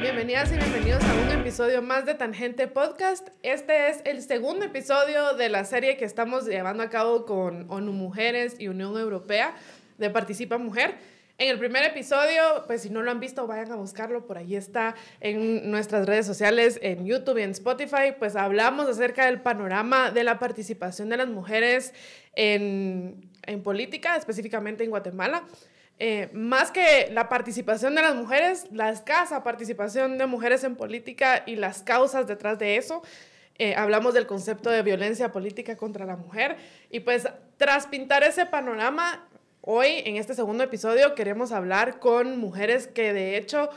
Bienvenidas y bienvenidos a un episodio más de Tangente Podcast. Este es el segundo episodio de la serie que estamos llevando a cabo con ONU Mujeres y Unión Europea de Participa Mujer. En el primer episodio, pues si no lo han visto, vayan a buscarlo, por ahí está en nuestras redes sociales, en YouTube y en Spotify, pues hablamos acerca del panorama de la participación de las mujeres en, en política, específicamente en Guatemala. Eh, más que la participación de las mujeres, la escasa participación de mujeres en política y las causas detrás de eso. Eh, hablamos del concepto de violencia política contra la mujer y pues tras pintar ese panorama Hoy, en este segundo episodio, queremos hablar con mujeres que de hecho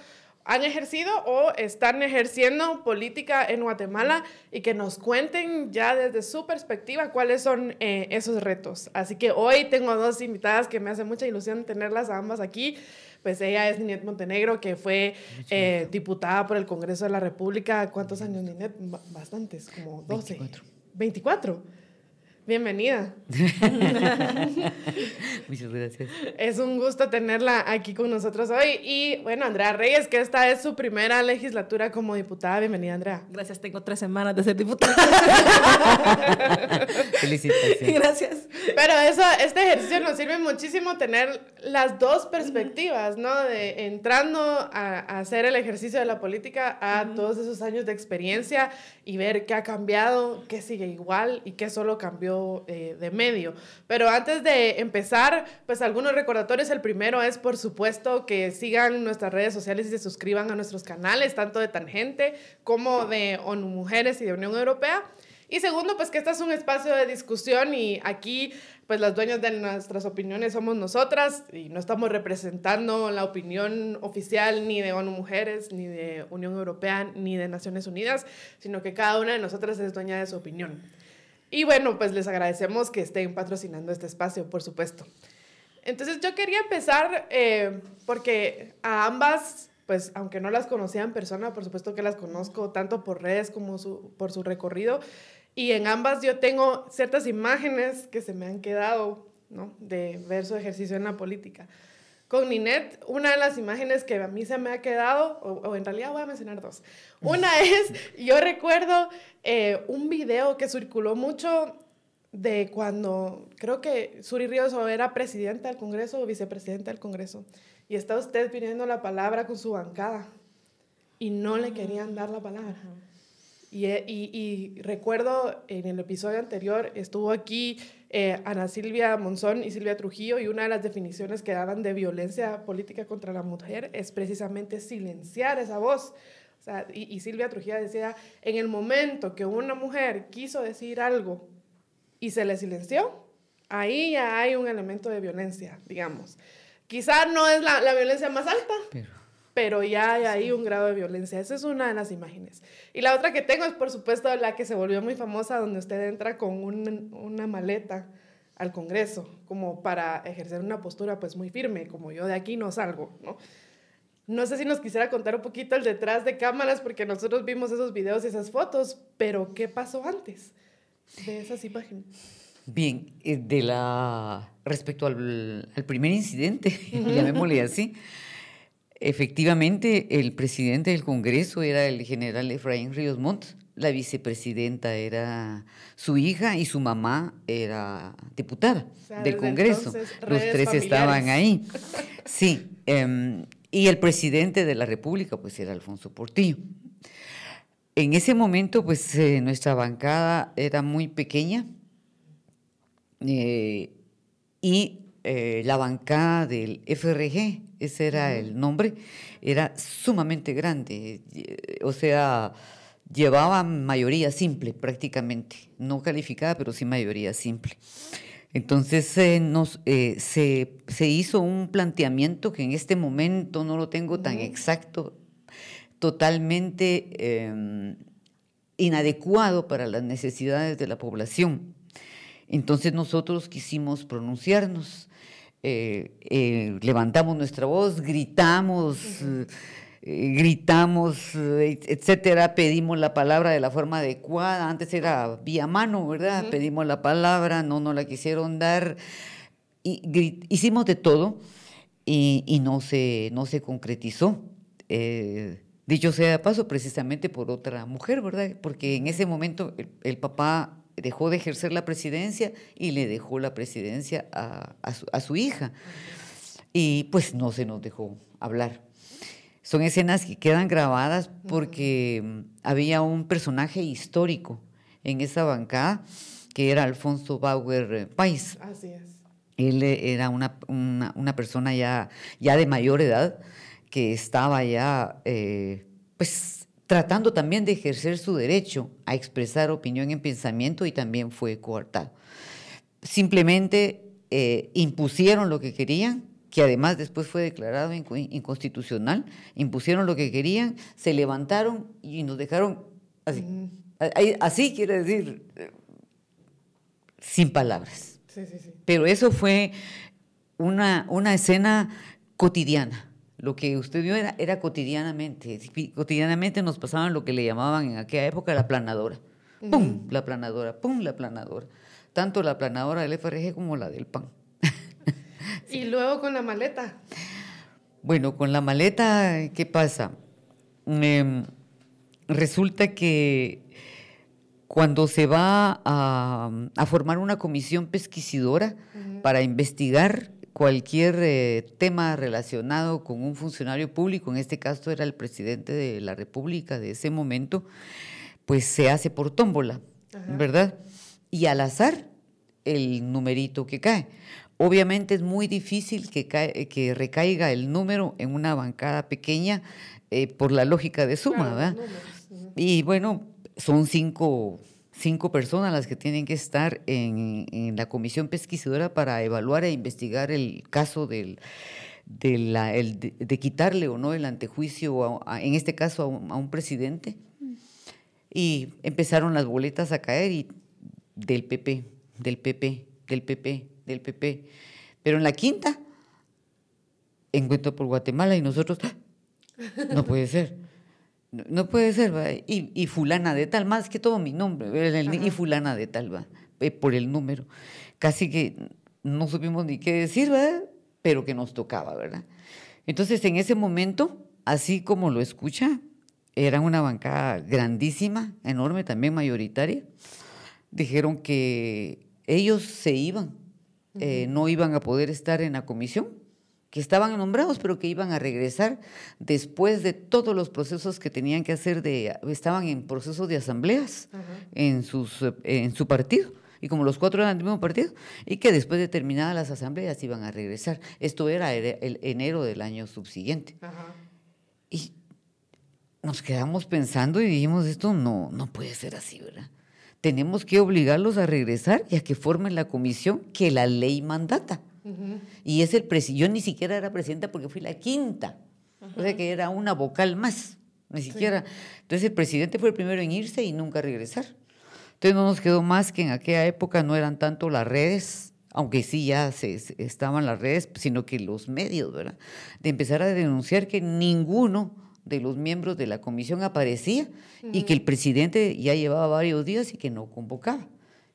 han ejercido o están ejerciendo política en Guatemala y que nos cuenten ya desde su perspectiva cuáles son eh, esos retos. Así que hoy tengo dos invitadas que me hace mucha ilusión tenerlas a ambas aquí. Pues ella es Ninet Montenegro, que fue eh, diputada por el Congreso de la República. ¿Cuántos años, Ninet? Bastantes, como 12. 24. 24. Bienvenida. Muchas gracias. Es un gusto tenerla aquí con nosotros hoy. Y bueno, Andrea Reyes, que esta es su primera legislatura como diputada. Bienvenida, Andrea. Gracias, tengo tres semanas de ser diputada. Felicitaciones. Gracias. Pero eso, este ejercicio nos sirve muchísimo tener las dos perspectivas, ¿no? De entrando a, hacer el ejercicio de la política a todos esos años de experiencia y ver qué ha cambiado, qué sigue igual y qué solo cambió eh, de medio. Pero antes de empezar, pues algunos recordatorios. El primero es, por supuesto, que sigan nuestras redes sociales y se suscriban a nuestros canales, tanto de Tangente como de ONU Mujeres y de Unión Europea. Y segundo, pues que este es un espacio de discusión y aquí, pues las dueñas de nuestras opiniones somos nosotras y no estamos representando la opinión oficial ni de ONU Mujeres, ni de Unión Europea, ni de Naciones Unidas, sino que cada una de nosotras es dueña de su opinión. Y bueno, pues les agradecemos que estén patrocinando este espacio, por supuesto. Entonces yo quería empezar eh, porque a ambas, pues aunque no las conocía en persona, por supuesto que las conozco tanto por redes como su, por su recorrido. Y en ambas yo tengo ciertas imágenes que se me han quedado, ¿no? De ver su ejercicio en la política. Con Ninet, una de las imágenes que a mí se me ha quedado, o, en realidad voy a mencionar dos. Una es, yo recuerdo eh, un video que circuló mucho de cuando, creo que Suri Ríos era presidenta del Congreso o vicepresidenta del Congreso, y está usted pidiendo la palabra con su bancada, y no le querían dar la palabra. Eh, y, recuerdo en el episodio anterior estuvo aquí eh, Ana Silvia Monzón y Silvia Trujillo y una de las definiciones que daban de violencia política contra la mujer es precisamente silenciar esa voz. O sea, y, y Silvia Trujillo decía, en el momento que una mujer quiso decir algo y se le silenció, ahí ya hay un elemento de violencia, digamos. Quizá no es la, la violencia más alta, Pero pero ya hay ahí un grado de violencia. Esa es una de las imágenes. Y la otra que tengo es, por supuesto, la que se volvió muy famosa, donde usted entra con una maleta al Congreso, como para ejercer una postura pues muy firme, como yo de aquí no salgo, ¿no? No sé si nos quisiera contar un poquito el detrás de cámaras, porque nosotros vimos esos videos y esas fotos, pero ¿qué pasó antes de esas imágenes? Bien, eh, de la respecto al, al primer incidente, llamémosle así, Efectivamente, el presidente del Congreso era el general Efraín Ríos Montt, la vicepresidenta era su hija y su mamá era diputada del Congreso. Los tres estaban ahí. Sí, em, y el presidente de la República pues era Alfonso Portillo. En ese momento pues eh, nuestra bancada era muy pequeña eh, y eh, la bancada del FRG, ese era el nombre, era sumamente grande, eh, o sea, llevaba mayoría simple prácticamente, no calificada, pero sí mayoría simple. Entonces eh, nos, se, se, hizo un planteamiento que en este momento no lo tengo tan exacto, totalmente em, inadecuado para las necesidades de la población. Entonces nosotros quisimos pronunciarnos eh, eh, levantamos nuestra voz, gritamos, eh, gritamos, etcétera, pedimos la palabra de la forma adecuada. Antes era vía mano, ¿verdad? Pedimos la palabra, no nos la quisieron dar. y hicimos de todo y, no, se, no se concretizó. Eh, dicho sea de paso, precisamente por otra mujer, ¿verdad? Porque en ese momento el, papá dejó de ejercer la presidencia y le dejó la presidencia a, a, su, hija. Y pues no se nos dejó hablar. Son escenas que quedan grabadas porque mm, había un personaje histórico en esa bancada que era Alfonso Bauer Pais. Así es. Él eh, era una, una, persona ya, ya de mayor edad que estaba ya, eh, pues, tratando también de ejercer su derecho a expresar opinión en pensamiento y también fue coartado. Simplemente eh, impusieron lo que querían, que además después fue declarado inconstitucional, impusieron lo que querían, se levantaron y nos dejaron así. Así quiere decir, sin palabras. Pero eso fue una, una escena cotidiana. Lo que usted vio era, era cotidianamente. Cotidianamente nos pasaban lo que le llamaban en aquella época la planadora. ¡Pum! La planadora, ¡pum! La planadora. Tanto la planadora del FRG como la del PAN. ¿Y luego con la maleta? Bueno, con la maleta, ¿qué pasa? Em, resulta que cuando se va a, formar una comisión pesquisidora para investigar cualquier eh, tema relacionado con un funcionario público, en este caso era el presidente de la República de ese momento, pues se hace por tómbola, ¿verdad? Y al azar el numerito que cae. Obviamente es muy difícil que, que recaiga el número en una bancada pequeña eh, por la lógica de suma, ¿verdad? Y bueno, son cinco, cinco personas las que tienen que estar en, la comisión pesquisadora para evaluar e investigar el caso del, de, la, el, de, quitarle o no el antejuicio, en este caso a un, presidente. Y empezaron las boletas a caer y del PP, del PP, del PP, del PP. Pero en la quinta, encuentro por Guatemala y nosotros, ¡ah! no puede ser. No puede ser, ¿va? Y, fulana de tal, más que todo mi nombre, y fulana de tal, va, eh, por el número. Casi que no supimos ni qué decir, ¿verdad? Pero que nos tocaba, ¿verdad? Entonces, en ese momento, así como lo escucha, era una bancada grandísima, enorme, también mayoritaria. Dijeron que ellos se iban, eh, no iban a poder estar en la comisión que estaban nombrados, pero que iban a regresar después de todos los procesos que tenían que hacer, de, estaban en procesos de asambleas en, sus, en su partido, y como los cuatro eran del mismo partido, y que después de terminadas las asambleas iban a regresar. Esto era el, enero del año subsiguiente. Y nos quedamos pensando y dijimos, esto no, no puede ser así, ¿verdad? Tenemos que obligarlos a regresar y a que formen la comisión que la ley mandata. Y es el yo ni siquiera era presidenta porque fui la quinta, o sea que era una vocal más, ni siquiera. Entonces el presidente fue el primero en irse y nunca regresar. Entonces no nos quedó más que en aquella época no eran tanto las redes, aunque sí ya se, estaban las redes, sino que los medios, ¿verdad? De empezar a denunciar que ninguno de los miembros de la comisión aparecía y que el presidente ya llevaba varios días y que no convocaba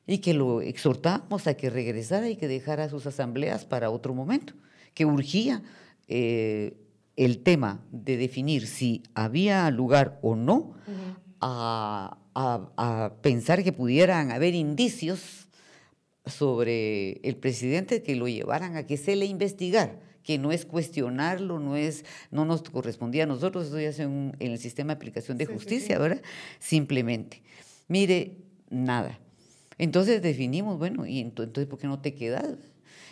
y que lo exhortamos a que regresara y que dejara sus asambleas para otro momento, que urgía eh, el tema de definir si había lugar o no a, pensar que pudieran haber indicios sobre el presidente que lo llevaran a que se le investigara que no es cuestionarlo, no es, no nos correspondía a nosotros, eso ya es en, el sistema de aplicación de justicia, ¿verdad? Simplemente. Mire, nada. Entonces definimos, bueno, ¿y entonces por qué no te quedas?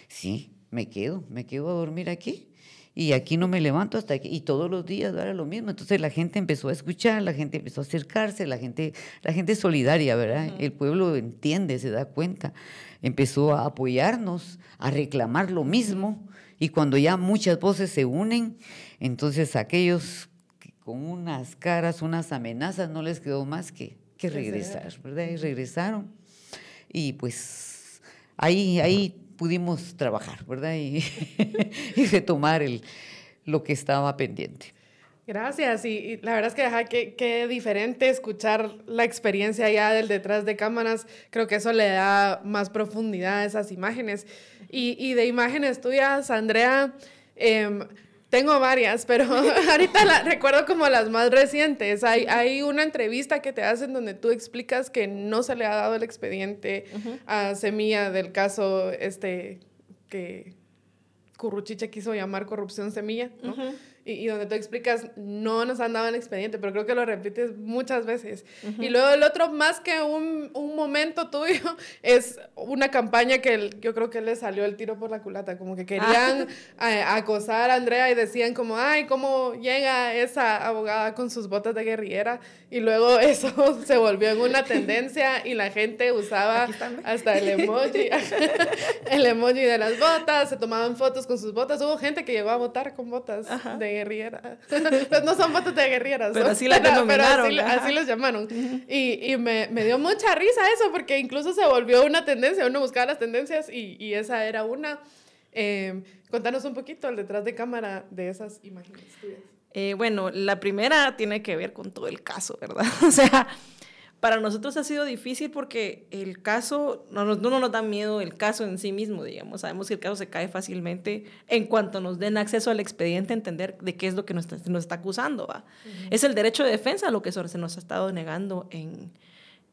Sí, me quedo, me quedo a dormir aquí. Y aquí no me levanto hasta aquí. Y todos los días era lo mismo. Entonces la gente empezó a escuchar, la gente empezó a acercarse, la gente, la gente es solidaria, ¿verdad? El pueblo entiende, se da cuenta. Empezó a apoyarnos, a reclamar lo mismo. Y cuando ya muchas voces se unen, entonces aquellos con unas caras, unas amenazas, no les quedó más que, que regresar, ¿verdad? Y regresaron y pues ahí, ahí pudimos trabajar, ¿verdad? Y, retomar el, lo que estaba pendiente. Gracias, y, la verdad es que deja que, diferente escuchar la experiencia ya del detrás de cámaras, creo que eso le da más profundidad a esas imágenes. Y, y de imágenes tuyas, Andrea, em, tengo varias, pero ahorita la, recuerdo como las más recientes. Hay, hay una entrevista que te hacen donde tú explicas que no se le ha dado el expediente a Semilla del caso este que Curruchiche quiso llamar corrupción semilla, ¿no? Y, donde tú explicas, no nos han dado el expediente, pero creo que lo repites muchas veces. Y luego el otro, más que un, un, momento tuyo, es una campaña que yo creo que le salió el tiro por la culata, como que querían ah. acosar a Andrea y decían como, ay, ¿cómo llega esa abogada con sus botas de guerrillera? Y luego eso se volvió en una tendencia y la gente usaba hasta el emoji, el emoji de las botas, se tomaban fotos con sus botas. Hubo gente que llegó a votar con botas de guerrera. pues no son fotos de guerrilleras. Pero así las denominaron. Pero así, los llamaron. y, y me, me, dio mucha risa eso, porque incluso se volvió una tendencia. Uno buscaba las tendencias y, y esa era una. Eh, contanos un poquito el detrás de cámara de esas imágenes eh, bueno, la primera tiene que ver con todo el caso, ¿verdad? o sea, para nosotros ha sido difícil porque el caso, no, no, nos da miedo el caso en sí mismo, digamos. Sabemos que el caso se cae fácilmente en cuanto nos den acceso al expediente, entender de qué es lo que nos está, nos está acusando. ¿va? Es el derecho de defensa lo que se nos ha estado negando en,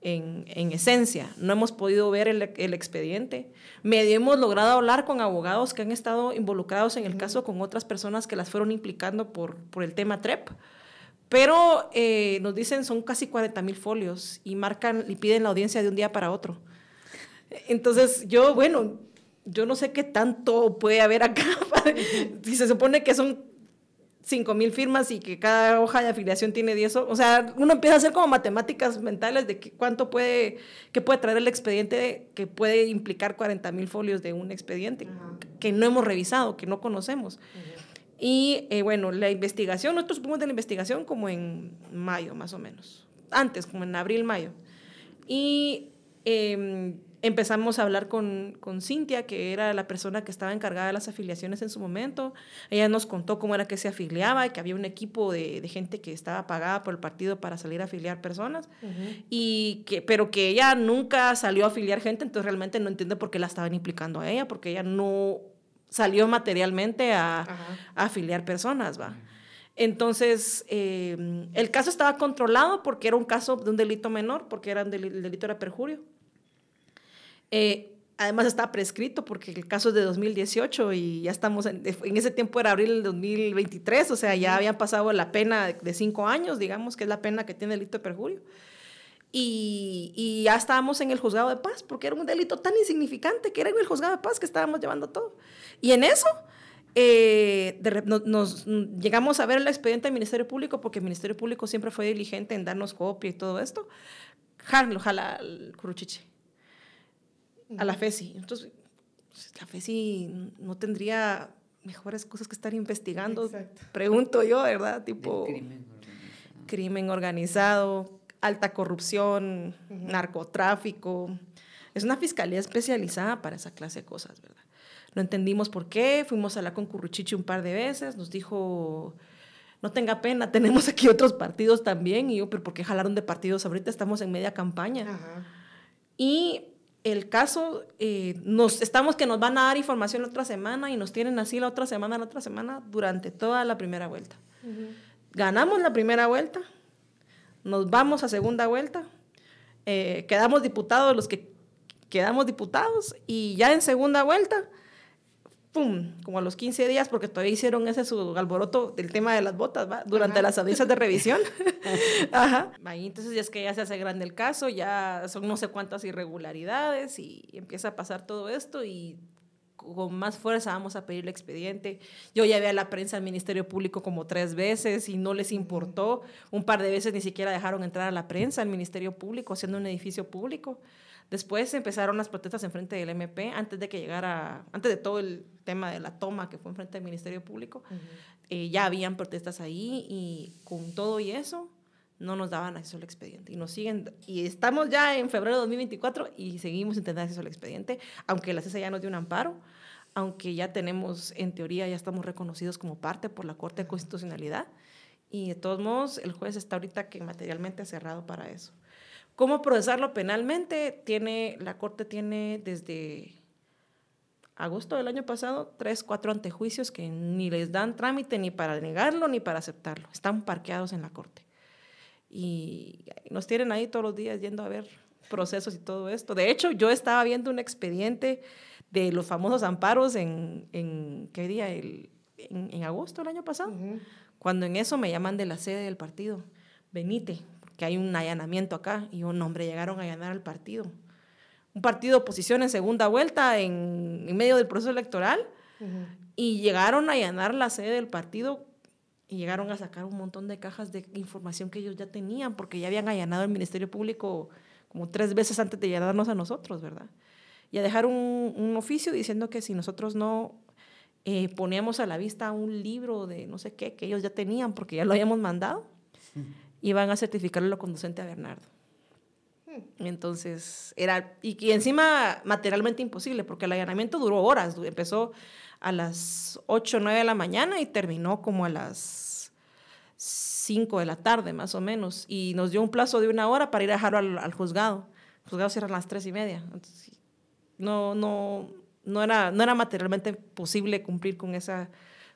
en, en, esencia. No hemos podido ver el, el, expediente. Medio hemos logrado hablar con abogados que han estado involucrados en el caso con otras personas que las fueron implicando por, por el tema TREP. Pero eh, nos dicen son casi 40 mil folios y marcan y piden la audiencia de un día para otro. Entonces yo, bueno, yo no sé qué tanto puede haber acá. si se supone que son 5 mil firmas y que cada hoja de afiliación tiene 10, o sea, uno empieza a hacer como matemáticas mentales de que cuánto puede, qué puede traer el expediente que puede implicar 40 mil folios de un expediente que no hemos revisado, que no conocemos. Y eh, bueno, la investigación, nosotros supimos de la investigación como en mayo más o menos, antes, como en abril, mayo. Y em, empezamos a hablar con, con, Cintia, que era la persona que estaba encargada de las afiliaciones en su momento. Ella nos contó cómo era que se afiliaba, y que había un equipo de, de gente que estaba pagada por el partido para salir a afiliar personas, y que, pero que ella nunca salió a afiliar gente, entonces realmente no entiende por qué la estaban implicando a ella, porque ella no salió materialmente a, afiliar personas, ¿va? Entonces, eh, el caso estaba controlado porque era un caso de un delito menor, porque era el delito era perjurio. Eh, además estaba prescrito porque el caso es de 2018 y ya estamos, en, en, ese tiempo era abril del 2023, o sea, ya habían pasado la pena de cinco años, digamos, que es la pena que tiene el delito de perjurio. Y, y, ya estábamos en el juzgado de paz, porque era un delito tan insignificante que era en el juzgado de paz que estábamos llevando todo. Y en eso eh, nos, llegamos a ver el expediente del Ministerio Público, porque el Ministerio Público siempre fue diligente en darnos copia y todo esto. Jalo, jala al Curuchiche, a la FESI. Entonces, pues, la FESI no tendría mejores cosas que estar investigando, pregunto yo, ¿verdad? Tipo, crimen organizado. crimen organizado alta corrupción, narcotráfico. Es una fiscalía especializada para esa clase de cosas, ¿verdad? No entendimos por qué, fuimos a hablar con Curruchichi un par de veces, nos dijo, no tenga pena, tenemos aquí otros partidos también, y yo, pero ¿por qué jalaron de partidos? Ahorita estamos en media campaña. Y el caso, eh, nos, estamos que nos van a dar información la otra semana y nos tienen así la otra semana, la otra semana, durante toda la primera vuelta. Ganamos la primera vuelta, nos vamos a segunda vuelta, eh, quedamos diputados los que quedamos diputados y ya en segunda vuelta, ¡pum! Como a los 15 días, porque todavía hicieron ese su alboroto del tema de las botas, ¿va? Durante las audiencias de revisión. Ajá. Ahí entonces ya es que ya se hace grande el caso, ya son no sé cuántas irregularidades y empieza a pasar todo esto y con más fuerza vamos a pedir el expediente. Yo llevé a la prensa al Ministerio Público como tres veces y no les importó. Un par de veces ni siquiera dejaron entrar a la prensa al Ministerio Público, haciendo un edificio público. Después empezaron las protestas en frente del MP, antes de que llegara, antes de todo el tema de la toma que fue en frente del Ministerio Público, eh, ya habían protestas ahí y con todo y eso no nos daban acceso al expediente. Y nos siguen, y estamos ya en febrero de 2024 y seguimos sin tener acceso al expediente, aunque la CESA ya nos dio un amparo, aunque ya tenemos, en teoría, ya estamos reconocidos como parte por la Corte de Constitucionalidad. y de todos modos el juez está ahorita que materialmente cerrado para eso. ¿Cómo procesarlo penalmente? Tiene, la Corte tiene desde agosto del año pasado tres, cuatro antejuicios que ni les dan trámite ni para negarlo ni para aceptarlo. Están parqueados en la Corte. Y nos tienen ahí todos los días yendo a ver procesos y todo esto. De hecho, yo estaba viendo un expediente de los famosos amparos en, en ¿qué día? El, en, agosto del año pasado, cuando en eso me llaman de la sede del partido, venite, que hay un allanamiento acá, y un hombre, llegaron a allanar al partido. Un partido de oposición en segunda vuelta en, en medio del proceso electoral, y llegaron a allanar la sede del partido y llegaron a sacar un montón de cajas de información que ellos ya tenían, porque ya habían allanado el Ministerio Público como tres veces antes de allanarnos a nosotros, ¿verdad? Y a dejar un, un oficio diciendo que si nosotros no eh, poníamos a la vista un libro de no sé qué que ellos ya tenían porque ya lo habíamos mandado, iban a certificarlo lo conducente a Bernardo. Hmm. Entonces, era, y, y, encima materialmente imposible, porque el allanamiento duró horas, empezó a las 8 o 9 de la mañana y terminó como a las 5 de la tarde, más o menos, y nos dio un plazo de una hora para ir a dejarlo al, al juzgado. El juzgado cierra a las 3 y media. Entonces, no, no, no era, no era materialmente posible cumplir con esa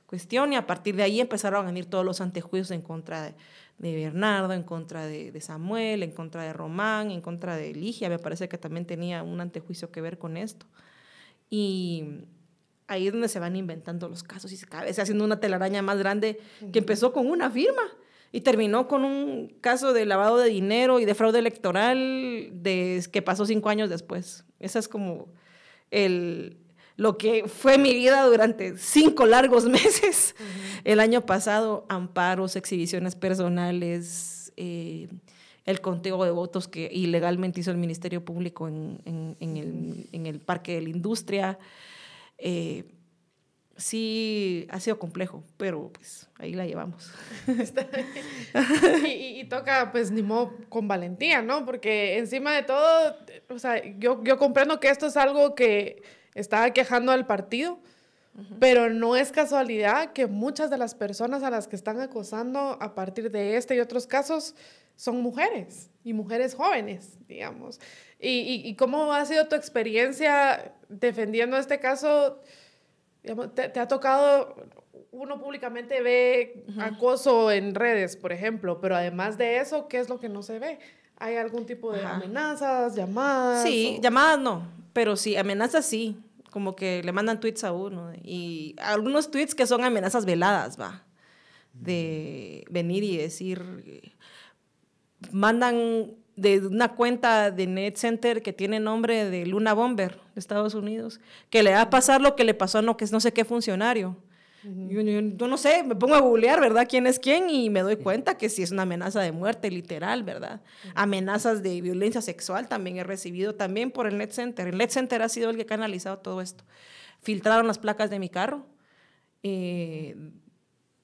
cuestión y a partir de ahí empezaron a venir todos los antejuicios en contra de, Bernardo, en contra de, Samuel, en contra de Román, en contra de Ligia, me parece que también tenía un antejuicio que ver con esto. Y ahí es donde se van inventando los casos y se cada vez haciendo una telaraña más grande que empezó con una firma y terminó con un caso de lavado de dinero y de fraude electoral de, que pasó cinco años después. Esa es como el, lo que fue mi vida durante cinco largos meses. El año pasado, amparos, exhibiciones personales, eh, el conteo de votos que ilegalmente hizo el Ministerio Público en, el, Parque de la Industria. Eh, sí, ha sido complejo, pero pues ahí la llevamos. y, y, toca, pues, ni modo con valentía, ¿no? Porque encima de todo, o sea, yo, yo comprendo que esto es algo que está quejando al partido, pero no es casualidad que muchas de las personas a las que están acosando a partir de este y otros casos son mujeres y mujeres jóvenes, digamos. ¿Y, y, cómo ha sido tu experiencia defendiendo este caso? Te, ha tocado, uno públicamente ve acoso en redes, por ejemplo, pero además de eso, ¿qué es lo que no se ve? ¿Hay algún tipo de amenazas, llamadas? Sí, llamadas no, pero sí, amenazas sí, como que le mandan tweets a uno y algunos tweets que son amenazas veladas, va, de venir y decir, mandan de una cuenta de Net Center que tiene nombre de Luna Bomber de Estados Unidos, que le va a pasar lo que le pasó a no, que no sé qué funcionario. yo, no sé, me pongo a googlear, ¿verdad? ¿Quién es quién? Y me doy cuenta que sí es una amenaza de muerte, literal, ¿verdad? Amenazas de violencia sexual también he recibido también por el Net Center. El Net Center ha sido el que ha canalizado todo esto. Filtraron las placas de mi carro. Eh,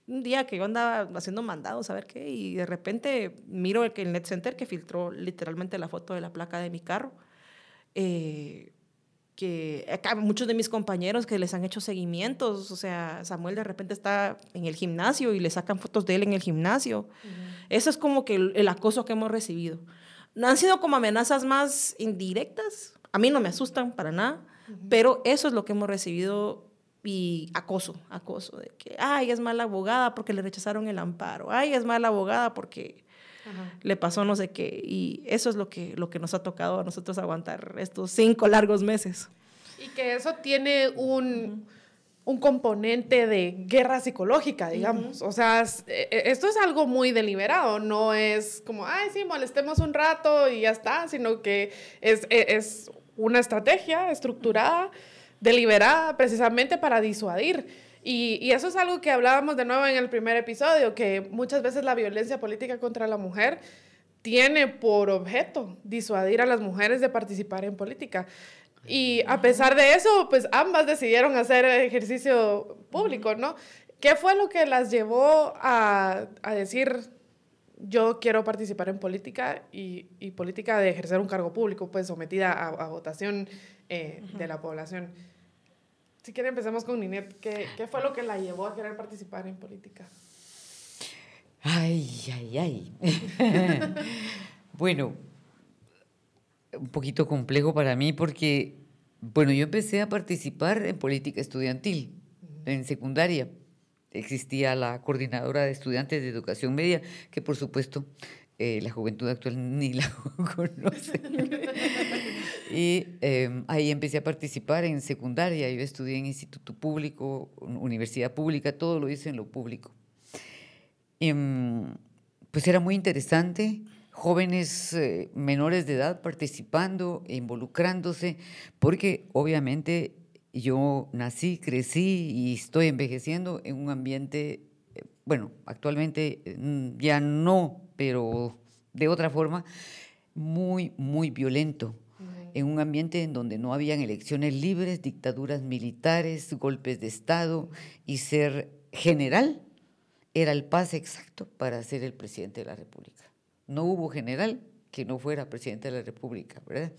un día que yo andaba haciendo mandados, a ver qué, y de repente miro el, el Net Center que filtró literalmente la foto de la placa de mi carro. Eh, que acá muchos de mis compañeros que les han hecho seguimientos, o sea, Samuel de repente está en el gimnasio y le sacan fotos de él en el gimnasio. Eso es como que el, acoso que hemos recibido. No han sido como amenazas más indirectas, a mí no me asustan para nada, pero eso es lo que hemos recibido y acoso, acoso, de que, ay, es mala abogada porque le rechazaron el amparo, ay, es mala abogada porque le pasó no sé qué. Y eso es lo que, lo que nos ha tocado a nosotros aguantar estos cinco largos meses. Y que eso tiene un, un componente de guerra psicológica, digamos. O sea, e, e, esto es algo muy deliberado, no es como, ay, sí, molestemos un rato y ya está, sino que es, e, es una estrategia estructurada deliberada precisamente para disuadir. Y, eso es algo que hablábamos de nuevo en el primer episodio, que muchas veces la violencia política contra la mujer tiene por objeto disuadir a las mujeres de participar en política. Y a pesar de eso, pues ambas decidieron hacer ejercicio público, ¿no? ¿Qué fue lo que las llevó a, decir, yo quiero participar en política y, política de ejercer un cargo público, pues sometida a, a votación eh, de la población? Si quiere, empecemos con Ninet. ¿Qué, ¿Qué, fue lo que la llevó a querer participar en política? Ay, ay, ay. bueno, un poquito complejo para mí porque, bueno, yo empecé a participar en política estudiantil en secundaria. Existía la coordinadora de estudiantes de educación media, que por supuesto eh, la juventud actual ni la conoce. y em, ahí empecé a participar en secundaria. Yo estudié en instituto público, universidad pública, todo lo hice en lo público. Em, pues era muy interesante, jóvenes eh, menores de edad participando involucrándose, porque obviamente yo nací, crecí y estoy envejeciendo en un ambiente, eh, bueno, actualmente mm, ya no, pero de otra forma, muy, muy violento en un ambiente en donde no habían elecciones libres, dictaduras militares, golpes de Estado y ser general era el pase exacto para ser el presidente de la República. No hubo general que no fuera presidente de la República, ¿verdad?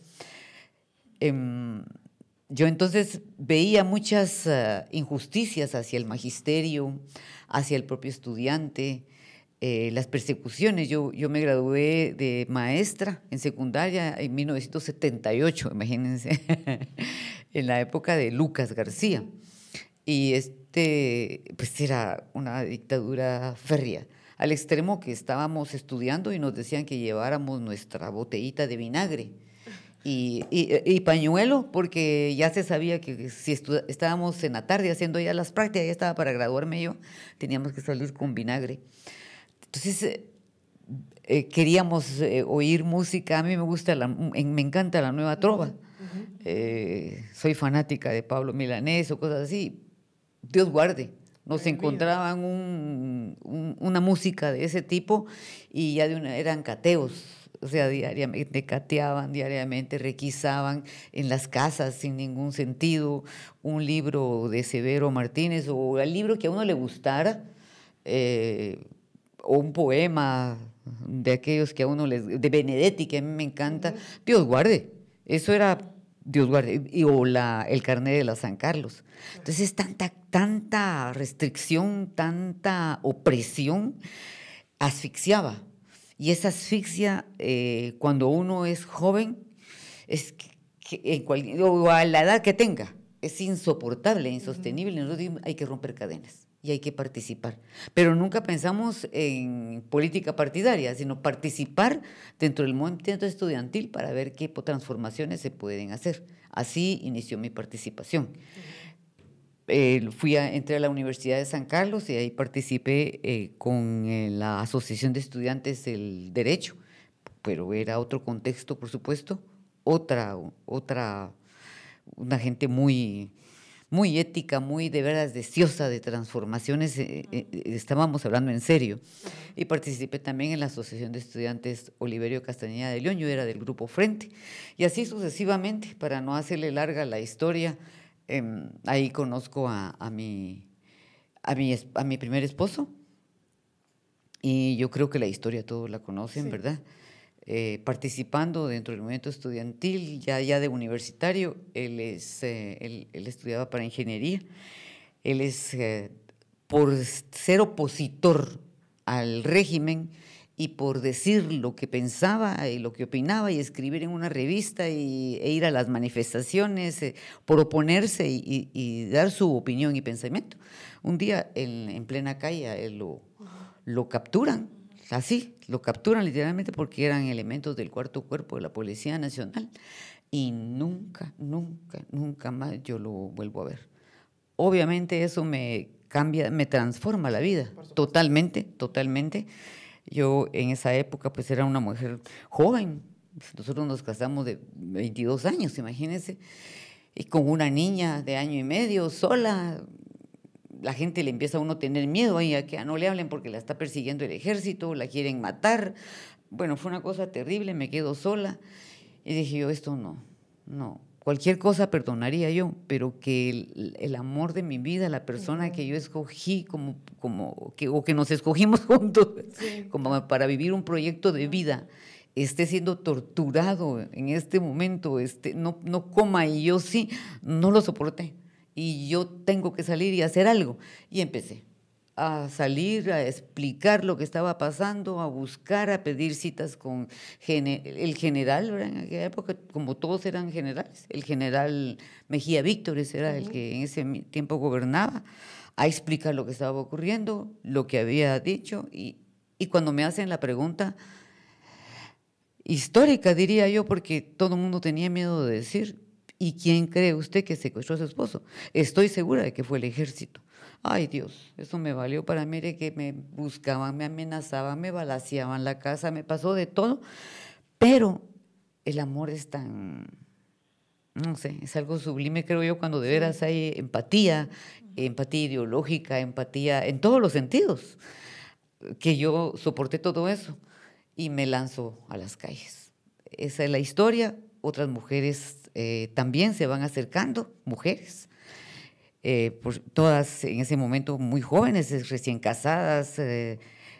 Em, yo entonces veía muchas ah, injusticias hacia el magisterio, hacia el propio estudiante, eh, las persecuciones. Yo, yo me gradué de maestra en secundaria en 1978, imagínense, en la época de Lucas García. Y este, pues era una dictadura férrea, al extremo que estábamos estudiando y nos decían que lleváramos nuestra botellita de vinagre. Y, y, pañuelo, porque ya se sabía que si estábamos en la tarde haciendo ya las prácticas, ya estaba para graduarme yo, teníamos que salir con vinagre. Entonces, eh, eh, queríamos eh, oír música, a mí me gusta, la, me encanta la nueva trova. soy fanática de Pablo Milanés o cosas así, Dios guarde. Nos encontraban una música de ese tipo y ya de una, eran cateos, o sea, diariamente cateaban, diariamente requisaban en las casas sin ningún sentido un libro de Severo Martínez o el libro que a uno le gustara, eh, o un poema de aquellos que a uno les... de Benedetti, que a mí me encanta, Dios guarde, eso era Dios guarde, y, o la, el carnet de la San Carlos. Entonces, tanta, tanta restricción, tanta opresión, asfixiaba. Y esa asfixia, eh, cuando uno es joven, es que, en cualquier, o a la edad que tenga, es insoportable, insostenible. Hay que romper cadenas y hay que participar. Pero nunca pensamos en política partidaria, sino participar dentro del movimiento estudiantil para ver qué transformaciones se pueden hacer. Así inició mi participación. Eh, fui a, entré a la Universidad de San Carlos y ahí participé eh, con eh, la Asociación de Estudiantes del Derecho, pero era otro contexto, por supuesto, otra, otra, una gente muy muy ética, muy de veras deseosa de transformaciones, eh, eh, eh, estábamos hablando en serio. Y participé también en la Asociación de Estudiantes Oliverio Castañeda de León, yo era del grupo Frente. Y así sucesivamente, para no hacerle larga la historia, em, ahí conozco a, mi, a, mi, a mi primer esposo. Y yo creo que la historia todos la conocen, ¿verdad? Eh, participando dentro del movimiento estudiantil, ya, ya de universitario. Él, es, eh, él, estudiaba para ingeniería. Él es, eh, por ser opositor al régimen y por decir lo que pensaba y lo que opinaba y escribir en una revista y, e ir a las manifestaciones, por oponerse y, dar su opinión y pensamiento. Un día en, en plena calle lo, lo capturan Así, lo capturan literalmente porque eran elementos del cuarto cuerpo de la Policía Nacional. Y nunca, nunca, nunca más yo lo vuelvo a ver. Obviamente eso me cambia, me transforma la vida, totalmente, totalmente. Yo en esa época pues era una mujer joven, nosotros nos casamos de 22 años, imagínense, y con una niña de año y medio sola, la gente le empieza a uno a tener miedo ahí a que no le hablen porque la está persiguiendo el ejército, la quieren matar. Bueno, fue una cosa terrible, me quedo sola. Y dije yo, esto no, no. Cualquier cosa perdonaría yo, pero que el, amor de mi vida, la persona que yo escogí como, como que, o que nos escogimos juntos como para vivir un proyecto de vida, esté siendo torturado en este momento, este, no, no coma y yo sí, no lo soporté y yo tengo que salir y hacer algo. Y empecé. a salir a explicar lo que estaba pasando, a buscar, a pedir citas con el general, en aquella época, como todos eran generales, el general Mejía Víctores era el que en ese tiempo gobernaba, a explicar lo que estaba ocurriendo, lo que había dicho, y, y cuando me hacen la pregunta histórica, diría yo, porque todo el mundo tenía miedo de decir, ¿y quién cree usted que secuestró a su esposo? Estoy segura de que fue el ejército. Ay Dios, eso me valió para mí que me buscaban, me amenazaban, me balaseaban la casa, me pasó de todo, pero el amor es tan, no sé, es algo sublime creo yo cuando de veras hay empatía, empatía ideológica, empatía en todos los sentidos, que yo soporté todo eso y me lanzo a las calles. Esa es la historia, otras mujeres eh, también se van acercando, mujeres, eh, todas en ese momento muy jóvenes, recién casadas, eh,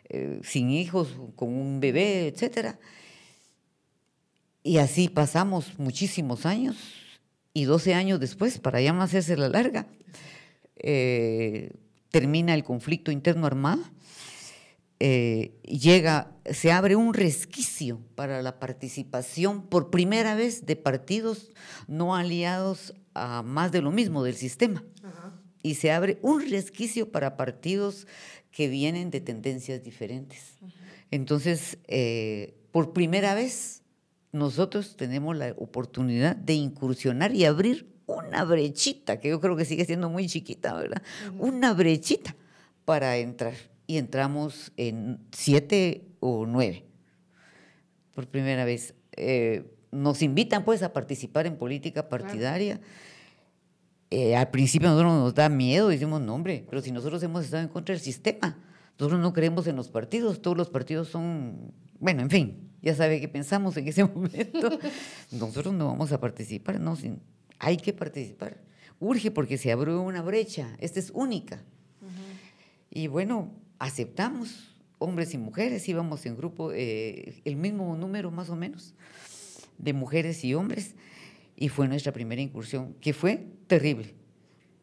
eh, sin hijos, con un bebé, etc. Y así pasamos muchísimos años y 12 años después, para ya no hacerse la larga, termina el conflicto interno armado, llega, se abre un resquicio para la participación por primera vez de partidos no aliados a más de lo mismo del sistema y se abre un resquicio para partidos que vienen de tendencias diferentes. Entonces, eh, por primera vez, nosotros tenemos la oportunidad de incursionar y abrir una brechita, que yo creo que sigue siendo muy chiquita, ¿verdad? Una brechita para entrar. Y entramos en siete o nueve, por primera vez. Eh, nos invitan pues a participar en política partidaria. Eh, al principio a nosotros nos da miedo, decimos, no hombre, pero si nosotros hemos estado en contra del sistema, nosotros no creemos en los partidos, todos los partidos son, bueno, en fin, ya sabe qué pensamos en ese momento. nosotros no vamos a participar, no, hay que participar. Urge porque se abrió una brecha, esta es única. Y bueno, aceptamos, hombres y mujeres, íbamos en grupo, eh, el mismo número más o menos de mujeres y hombres y fue nuestra primera incursión, que fue terrible.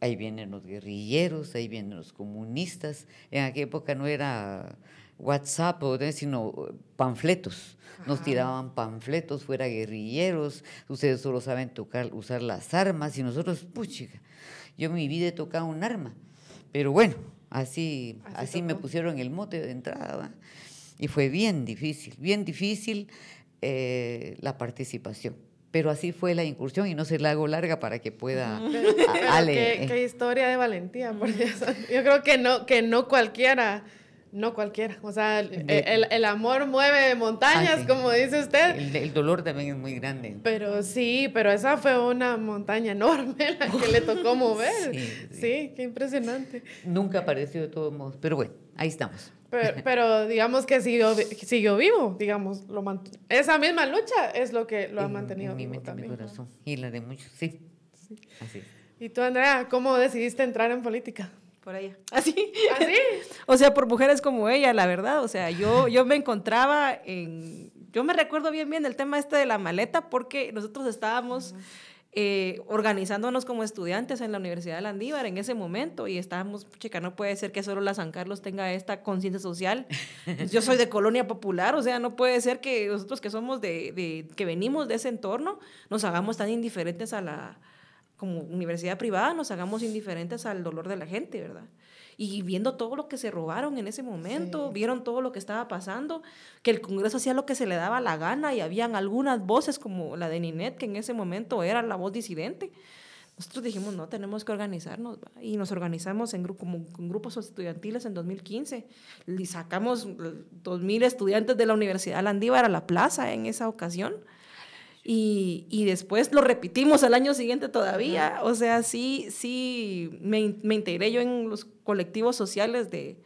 Ahí vienen los guerrilleros, ahí vienen los comunistas. En aquella época no era WhatsApp, sino panfletos. Nos tiraban panfletos, fuera guerrilleros, ustedes solo saben tocar, usar las armas y nosotros, puchica, yo en mi vida he tocado un arma. Pero bueno, así, así, me pusieron el mote de entrada. Y fue bien difícil, bien difícil eh, la participación pero así fue la incursión y no se la hago larga para que pueda Ale. Qué, historia de valentía, porque yo creo que no, que no cualquiera, no cualquiera, o sea, el, amor mueve montañas, ah, como dice usted. El, dolor también es muy grande. Pero sí, pero esa fue una montaña enorme la que le tocó mover. Sí, sí qué impresionante. Nunca apareció de todos modos, pero bueno, ahí estamos. Pero, digamos que siguió, siguió vivo, digamos, lo esa misma lucha es lo que lo ha mantenido mi vivo también. Mi corazón, y la de muchos, sí. Así. ¿Y tú, Andrea, cómo decidiste entrar en política? Por ella. ¿Así? ¿Así? o sea, por mujeres como ella, la verdad. O sea, yo, yo me encontraba en... Yo me recuerdo bien bien el tema este de la maleta porque nosotros estábamos... Eh, organizándonos como estudiantes en la Universidad de Landívar en ese momento y estábamos, chica, no puede ser que solo la San Carlos tenga esta conciencia social. Yo soy de colonia popular, o sea, no puede ser que nosotros que somos de, de, que venimos de ese entorno, nos hagamos tan indiferentes a la, como universidad privada, nos hagamos indiferentes al dolor de la gente, ¿verdad? y viendo todo lo que se robaron en ese momento, vieron todo lo que estaba pasando, que el Congreso hacía lo que se le daba la gana y habían algunas voces como la de Ninet, que en ese momento era la voz disidente. Nosotros dijimos, no, tenemos que organizarnos. Y nos organizamos en, como, en grupos estudiantiles en 2015. Y sacamos 2.000 estudiantes de la Universidad Landívar a la plaza en esa ocasión. Y, y, después lo repetimos al año siguiente todavía. O sea, sí, sí, me, me integré yo en los colectivos sociales de,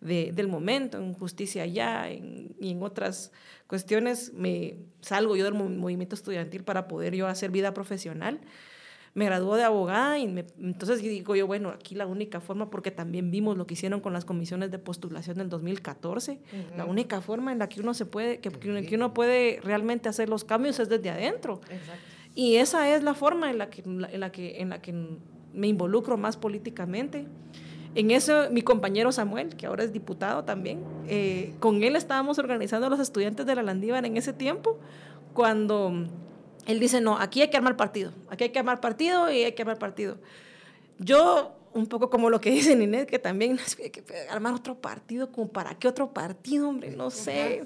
de, del momento, en Justicia Allá y en otras cuestiones. Me salgo yo del movimiento estudiantil para poder yo hacer vida profesional me graduó de abogada y me, entonces digo yo, bueno, aquí la única forma, porque también vimos lo que hicieron con las comisiones de postulación del 2014, la única forma en la que uno se puede, que, que, uno puede realmente hacer los cambios es desde adentro. Y esa es la forma en la que, en la que, en la que me involucro más políticamente. En eso, mi compañero Samuel, que ahora es diputado también, eh, con él estábamos organizando a los estudiantes de la Landívar en ese tiempo, cuando él dice, no, aquí hay que armar partido, aquí hay que armar partido y hay que armar partido. Yo, un poco como lo que dice Ninette, que también hay que armar otro partido, como para qué otro partido, hombre, no sé.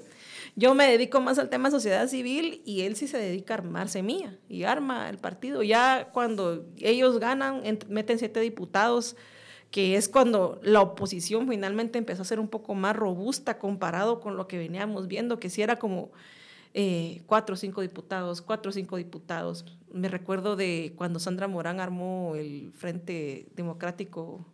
Yo me dedico más al tema sociedad civil y él sí se dedica a armar semilla y arma el partido. Ya cuando ellos ganan, meten siete diputados, que es cuando la oposición finalmente empezó a ser un poco más robusta comparado con lo que veníamos viendo, que si era como eh, cuatro o cinco diputados, cuatro o cinco diputados. Me recuerdo de cuando Sandra Morán armó el Frente Democrático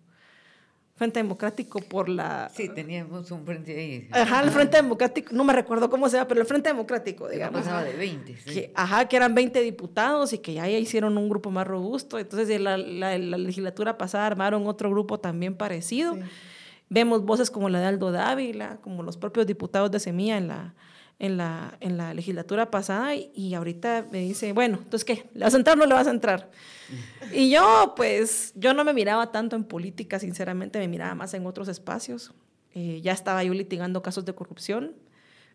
Frente Democrático por la... Sí, teníamos un frente ahí. Ajá, el Frente Democrático, no me recuerdo cómo se llama, pero el Frente Democrático, digamos. Pasaba de 20. Que, ajá, que eran 20 diputados y que ya, hicieron un grupo más robusto. Entonces, en la, la, legislatura pasada armaron otro grupo también parecido. Vemos voces como la de Aldo Dávila, como los propios diputados de Semilla en la, en la, en la legislatura pasada y, ahorita me dice, bueno, entonces ¿qué? ¿Le vas a entrar o no le vas a entrar? Y yo, pues, yo no me miraba tanto en política, sinceramente, me miraba más en otros espacios. Eh, ya estaba yo litigando casos de corrupción,